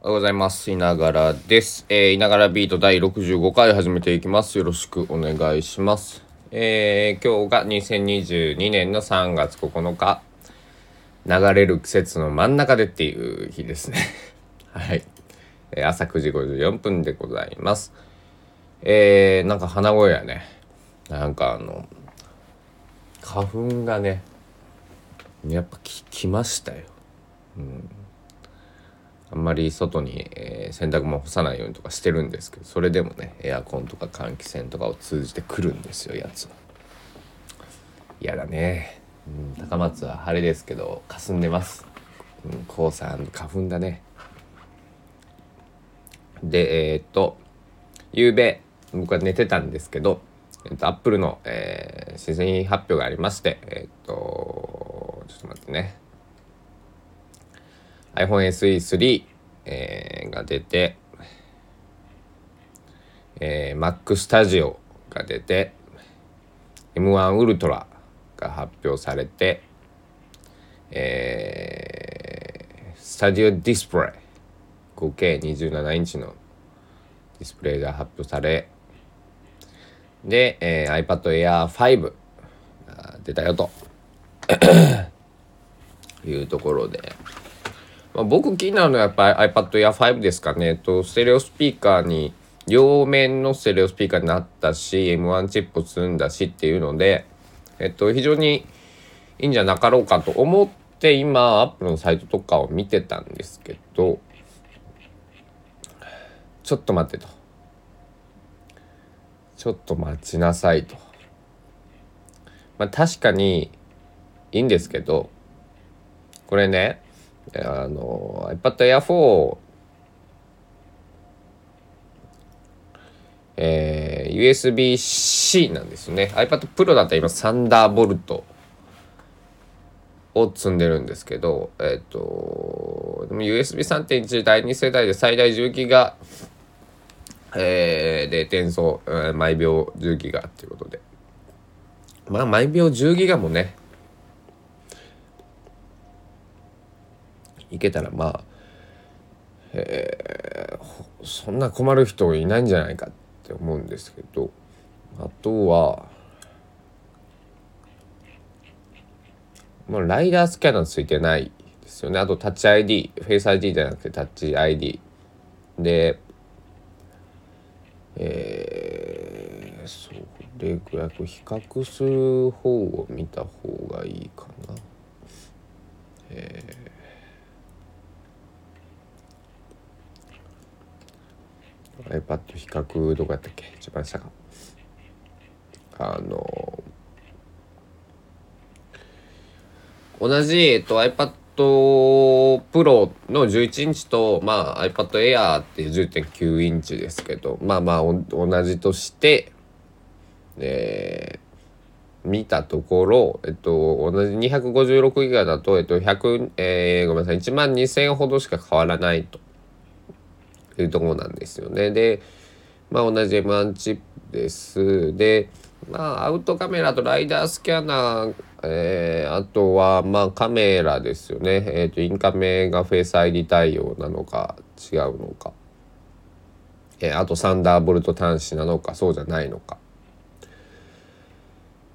おはようございます。いながらです。えー、いながらビート第65回始めていきます。よろしくお願いします。えー、今日が2022年の3月9日、流れる季節の真ん中でっていう日ですね。はい。えー朝9時54分でございます。えー、なんか鼻声やね。なんかあの、花粉がね、やっぱき来ましたよ。あんんまり外に、えー洗濯物干さないようにとかしてるんですけどそれでもねエアコンとか換気扇とかを通じてくるんですよやつは。嫌だね、うん、高松は晴れですけど霞んでます、うん、花粉だね。でえーっと夕べ僕は寝てたんですけどえっとアップルの、えー、新製発表がありましてえっとちょっと待ってね。iPhone SE3、えーが出て、えー Mac Studio が出て M1 Ultra が発表されて、えー、スタジオディスプレイ合計27インチのディスプレイが発表されで、えー iPad Air 5が出たよと いうところで。まあ、僕気になるのはやっぱり iPad Air 5ですかね。と、ステレオスピーカーに、両面のステレオスピーカーになったし、M1 チップを積んだしっていうので、えっと、非常にいいんじゃなかろうかと思って今、Apple のサイトとかを見てたんですけど、ちょっと待ってと。ちょっと待ちなさいと。まあ確かにいいんですけど、これね、あの iPad Air 4えー USB-C なんですね。iPad Pro だったら今サンダーボルトを積んでるんですけどえっ、とでも USB3.1 第2世代で最大10ギガえーで転送、えー毎秒10ギガっていうことで。まあ毎秒10ギガもねいけたらまあ、えーそんな困る人いないんじゃないかって思うんですけどあとはもうライダースキャナーついてないですよねあとタッチ ID フェイス ID じゃなくてタッチ ID でえー、それぐらい比較する方を見た方がいいかなえ。iPad 比較どこやったっけ？一番下か。あの同じ、えっと、iPad Pro の11インチと、まあ、iPad Air っていう10.9インチですけどまあまあ同じとしてえー見たところ、えっと、同じ256ギガだと、えっと、100、えーごめんなさい、1万2000円ほどしか変わらないと。いうところなんですよね。で、まあ同じ M1 チップです。で、まあアウトカメラとライダースキャナー、えーあとはまあカメラですよね。えっ、と、インカメがフェイス ID 対応なのか違うのか。えーあとサンダーボルト端子なのかそうじゃないのか。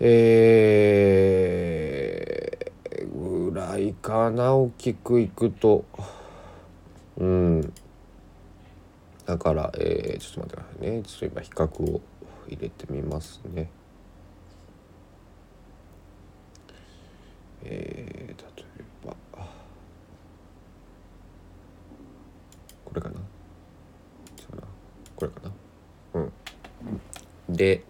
えー、ぐらいかな大きくいくと。うん。だから、えー、ちょっと待ってくださいね。ちょっと今比較を入れてみますね。えー、例えば、これかな？これかな？うん。で、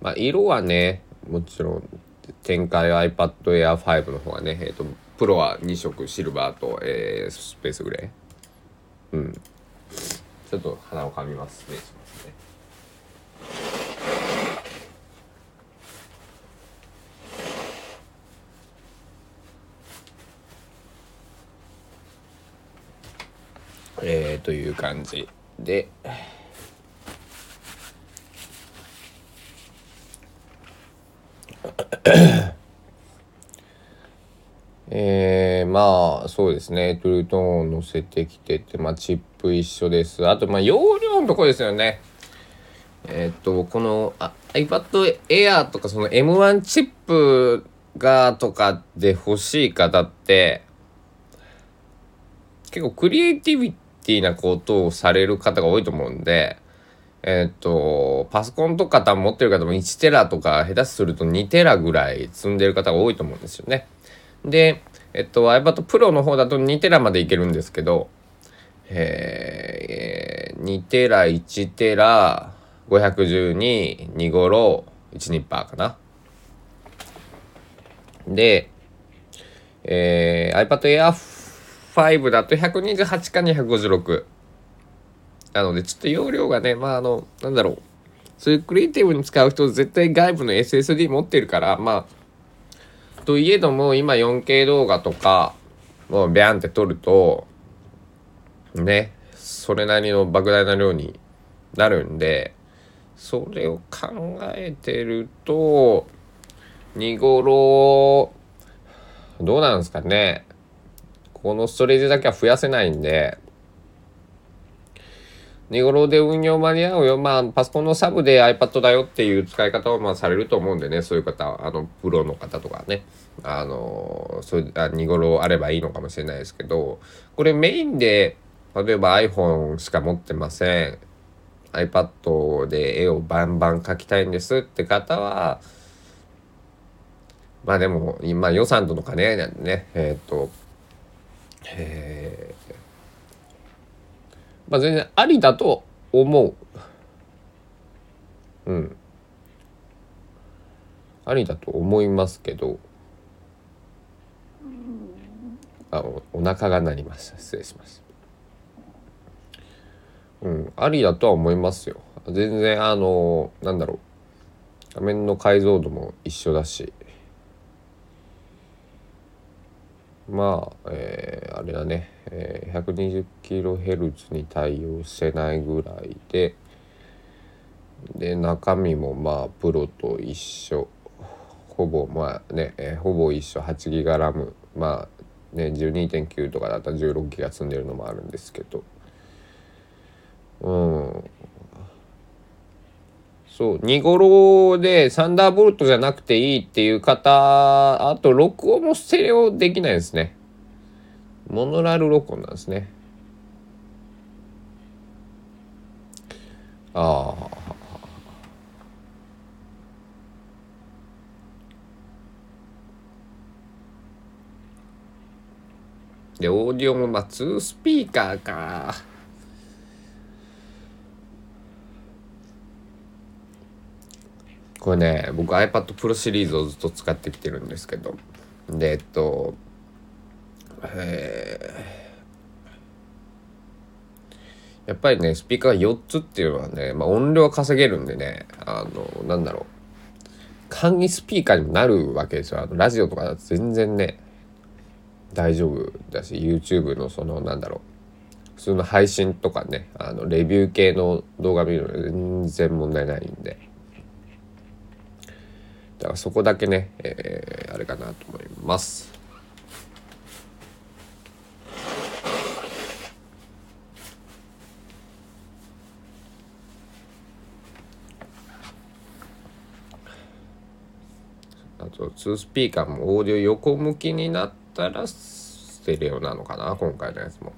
まあ、色はね、もちろん、展開 iPad Air 5の方がね、えっ、と、プロは2色シルバーと、えースペースグレー。うん。ちょっと鼻をかみますね。しますね。えー、という感じで。えー、まあそうですね。トゥルートーンを乗せてきててまあチップ一緒です。あとまあ容量のとこですよね。えっ、とこのあ iPad Air とかその M1 チップがとかで欲しい方って結構クリエイティビティなことをされる方が多いと思うんでえっ、と、パソコンとか多分持ってる方も1テラとか下手すると2テラぐらい積んでる方が多いと思うんですよね。で、えっと、iPad Pro の方だと2テラまでいけるんですけど、えー、2テラ、1テラ、512、2ゴロ、1ニッパーかな。で、えー、iPad Air 5だと128か256。なので、ちょっと容量がね、まあ、あの、なんだろう。そういうクリエイティブに使う人、絶対外部の SSD 持ってるから、まあ、といえども、今 4K 動画とか、もうビャンって撮ると、ね、それなりの莫大な量になるんで、それを考えてると、2頃、どうなんですかね。このストレージだけは増やせないんで、2頃で運用間に合うよ。まあ、パソコンのサブで iPad だよっていう使い方をまあされると思うんでね、そういう方、あの、プロの方とかね、あの、そういう、2頃あればいいのかもしれないですけど、これメインで、例えば iPhone しか持ってません。iPad で絵をバンバン描きたいんですって方は、まあでも、今予算とかね、ね、えっ、と、えー、まあ全然ありだと思う。うん。ありだと思いますけど、あおお腹が鳴りました。失礼しました。うん。ありだとは思いますよ。全然あのなんだろう。画面の解像度も一緒だし。まあ、えー、あれだね、えー、120kHz に対応してないぐらいでで中身もまあプロと一緒。ほぼまあね、えー、ほぼ一緒。8GB ラム。まあね12.9とかだったら 16GB 積んでるのもあるんですけど。うん。そう、2頃でサンダーボルトじゃなくていいっていう方、あと録音もステレオできないですね。モノラル録音なんですね。ああ。で、オーディオもまあ2スピーカーか。これね僕 iPad Pro シリーズをずっと使ってきてるんですけど。でえっとえ、やっぱりねスピーカー4つっていうのはね、まあ、音量稼げるんでねあのなんだろう。簡易スピーカーにもなるわけですよ。あのラジオとかだと全然ね大丈夫だし YouTube のそのなんだろう。普通の配信とかねあのレビュー系の動画見るの全然問題ないんで。だからそこだけね、えー、あれかなと思います。あと2スピーカーもオーディオ横向きになったらステレオなのかな今回のやつも。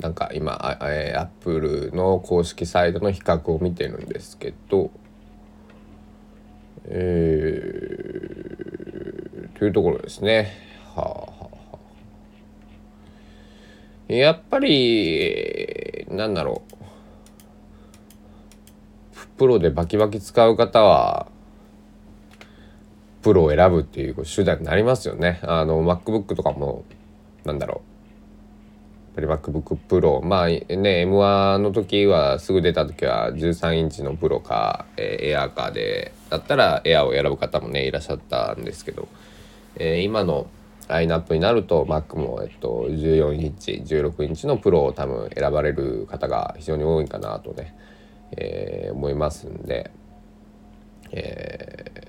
なんか今アップルの公式サイトの比較を見てるんですけどえー、というところですね。はあ、はあ、やっぱり、なんだろう。プロでバキバキ使う方は、プロを選ぶっていう手段になりますよね。あの、MacBook とかも、なんだろう。ぱり MacBook Pro まあね M1 の時はすぐ出た時は13インチのプロか、えー、エアーかでだったらエアーを選ぶ方もねいらっしゃったんですけど、えー、今のラインナップになると Mac も、えっと、14インチ16インチのプロを多分選ばれる方が非常に多いかなとね、えー、思いますんで、え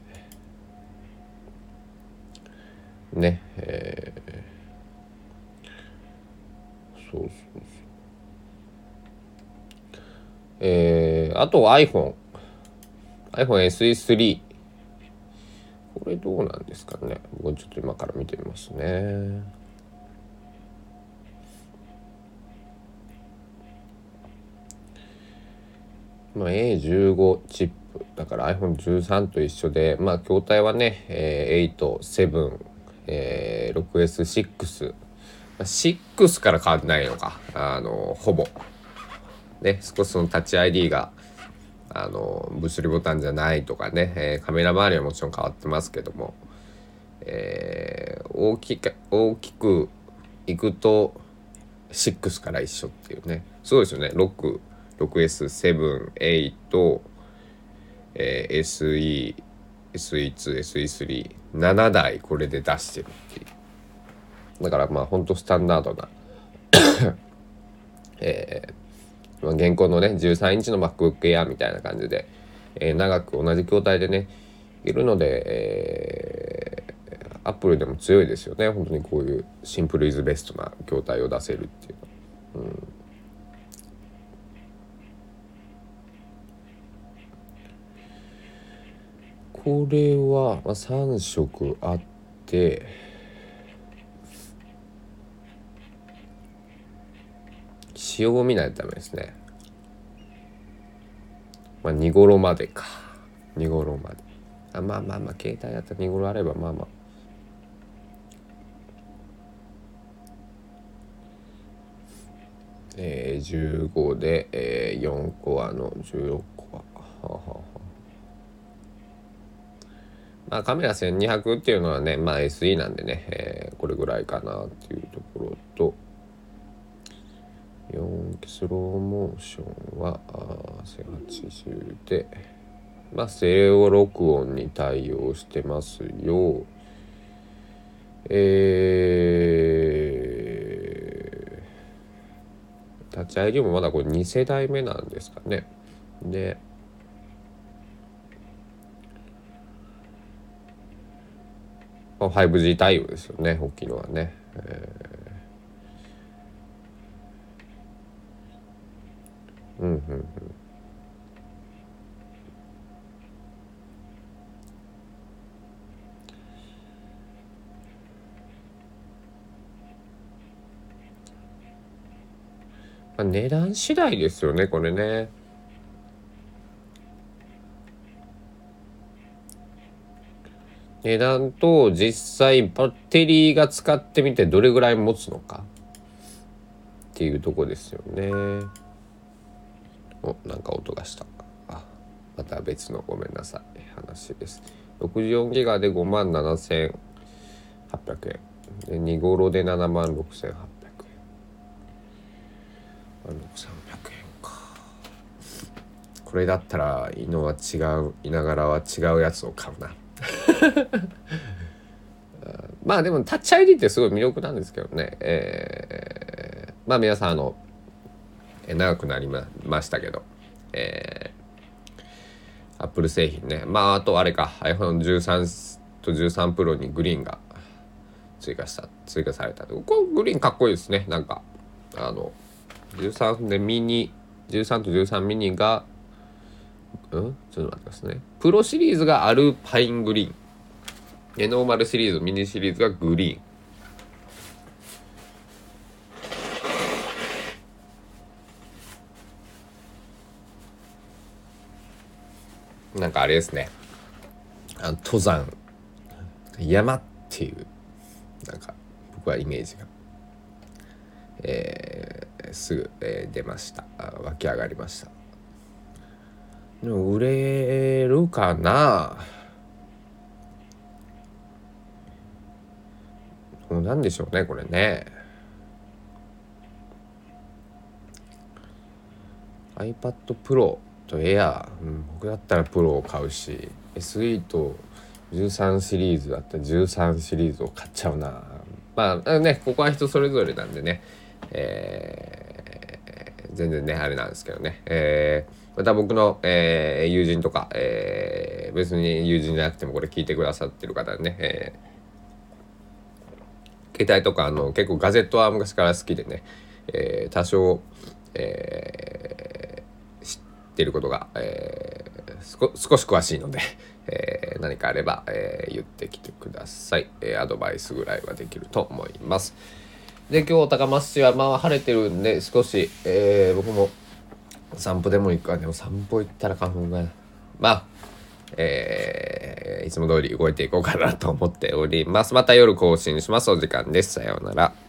ー、ねえーそうそうえー、あと iPhone iPhone SE3 これどうなんですかね。僕ちょっと今から見てみますね。まあ、A15 チップ。だから iPhone13 と一緒でまあ筐体はね、えー、8、7、えー、6S6 6から変わってないのか。あのほぼ。ね少しそのタッチ ID があの物理ボタンじゃないとかね、えー、カメラ周りはもちろん変わってますけども、えー、大きく大きくいくと6から一緒っていうね。そうですよね。6 6S78、えー、SE SE2、SE3、7台これで出してるっていう。だからまあほんとスタンダードな えー、まあ、現行のね13インチの MacBook Air みたいな感じで、えー、長く同じ筐体でねいるので、えー、アップルでも強いですよね本当にこういうシンプルイズベストな筐体を出せるっていうの。うんこれは、まあ、3色あって使用を見ないとダメですね。まあ見頃までか。見頃まで。あまあまあまあ携帯だったら見頃あればまあまあ。えー、15で、えー、4個あの16個は。はははまあ、カメラ1200っていうのはね、まあ、SE なんでね、えー、これぐらいかなっていうところとスローモーションは1080で、まあ、スレオ録音に対応してますよえー、立ち上げもまだこれ2世代目なんですかねで 5G 対応ですよね大きいのはね。えー、うんうんうん。まあ、値段次第ですよねこれね。値段と実際バッテリーが使ってみてどれぐらい持つのかっていうとこですよね。おなんか音がした。あまた別のごめんなさい話です。64ギガで5万7800円。で2頃で7万6800円。6300円か。これだったら伊野は違ういながらは違うやつを買うな。まあでもタッチ ID ってすごい魅力なんですけどね、えー、まあ皆さんあの、え長くなりましたけど、えー、アップル製品ねまああとあれか iPhone13 と13 Pro にグリーンが追加した追加されたここグリーンかっこいいですねなんかあの13でミニ13と13ミニがうん？ちょっと待ってますね。プロシリーズがアルパイングリーン。で、ノーマルシリーズ、ミニシリーズがグリーン。なんかあれですね。あの登山、山っていう、なんか僕はイメージが、えー、すぐ、えー、出ました。湧き上がりました。でも売れるかな？もうなんでしょうねこれね iPad Pro と Air、うん、僕だったら Pro を買うし SE と13シリーズだったら13シリーズを買っちゃうな。まあねここは人それぞれなんでね。えー、全然ねあれなんですけどね。えーまた僕の、えー、友人とか、えー、別に友人じゃなくてもこれ聞いてくださってる方ね、えー、携帯とかあの結構ガジェットは昔から好きでね、えー、多少、えー、ってることが、えー、少し詳しいので、えー、何かあれば、えー、言ってきてください、えー、アドバイスぐらいはできると思いますで今日高松市はまあ晴れてるんで少し、えー、僕も散歩でも行くかでも散歩行ったら花粉がまあえー、いつも通り動いていこうかなと思っております。また夜更新します。お時間です。さようなら。